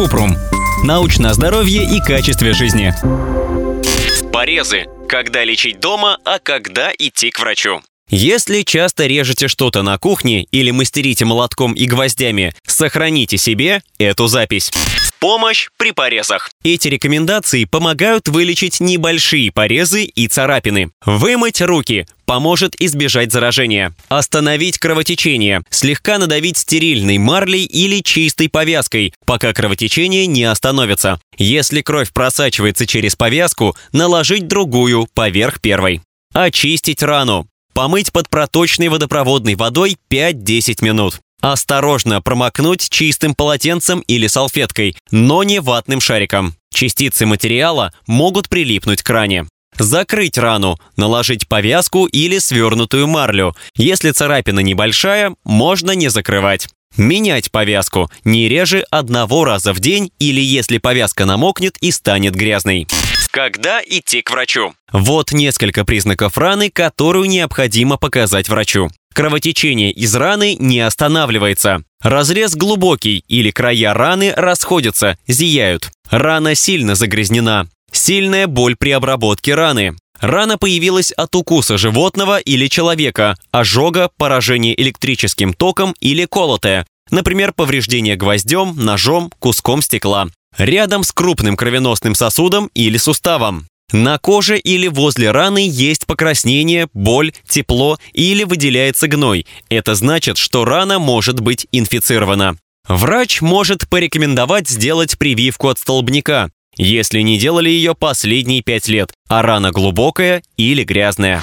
Купрум. Научное здоровье и качестве жизни. Порезы. Когда лечить дома, а когда идти к врачу. Если часто режете что-то на кухне или мастерите молотком и гвоздями, сохраните себе эту запись. Помощь при порезах. Эти рекомендации помогают вылечить небольшие порезы и царапины. Вымыть руки поможет избежать заражения. Остановить кровотечение. Слегка надавить стерильной марлей или чистой повязкой, пока кровотечение не остановится. Если кровь просачивается через повязку, наложить другую поверх первой. Очистить рану. Помыть под проточной водопроводной водой 5-10 минут. Осторожно промокнуть чистым полотенцем или салфеткой, но не ватным шариком. Частицы материала могут прилипнуть к ране. Закрыть рану, наложить повязку или свернутую марлю. Если царапина небольшая, можно не закрывать. Менять повязку не реже одного раза в день или если повязка намокнет и станет грязной. Когда идти к врачу? Вот несколько признаков раны, которую необходимо показать врачу. Кровотечение из раны не останавливается. Разрез глубокий или края раны расходятся, зияют. Рана сильно загрязнена. Сильная боль при обработке раны. Рана появилась от укуса животного или человека, ожога, поражение электрическим током или колотая, например, повреждение гвоздем, ножом, куском стекла. Рядом с крупным кровеносным сосудом или суставом. На коже или возле раны есть покраснение, боль, тепло или выделяется гной. Это значит, что рана может быть инфицирована. Врач может порекомендовать сделать прививку от столбняка, если не делали ее последние пять лет, а рана глубокая или грязная.